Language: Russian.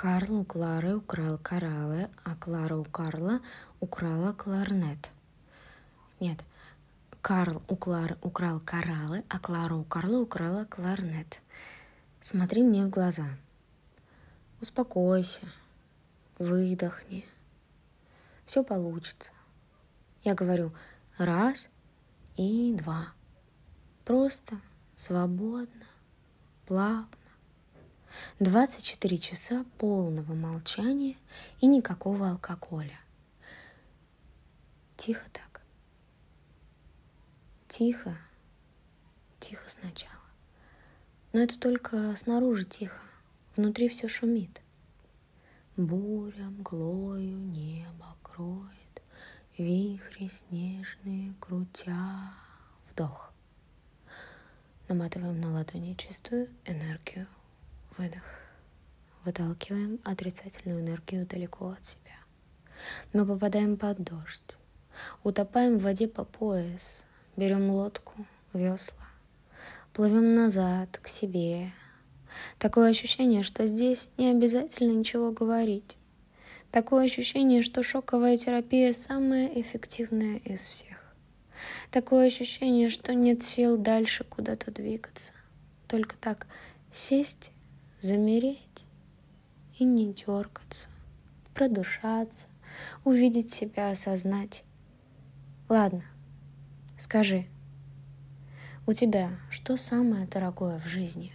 Карл у Клары украл кораллы, а Клара у Карла украла кларнет. Нет, Карл у Клары украл кораллы, а Клара у Карла украла кларнет. Смотри мне в глаза. Успокойся, выдохни. Все получится. Я говорю раз и два. Просто, свободно, плавно. 24 часа полного молчания и никакого алкоголя. Тихо так. Тихо. Тихо сначала. Но это только снаружи тихо. Внутри все шумит. Буря мглою небо кроет, Вихри снежные крутя. Вдох. Наматываем на ладони чистую энергию Выдох. Выталкиваем отрицательную энергию далеко от себя. Мы попадаем под дождь. Утопаем в воде по пояс. Берем лодку, весла. Плывем назад, к себе. Такое ощущение, что здесь не обязательно ничего говорить. Такое ощущение, что шоковая терапия самая эффективная из всех. Такое ощущение, что нет сил дальше куда-то двигаться. Только так сесть замереть и не дергаться, продышаться, увидеть себя, осознать. Ладно, скажи, у тебя что самое дорогое в жизни?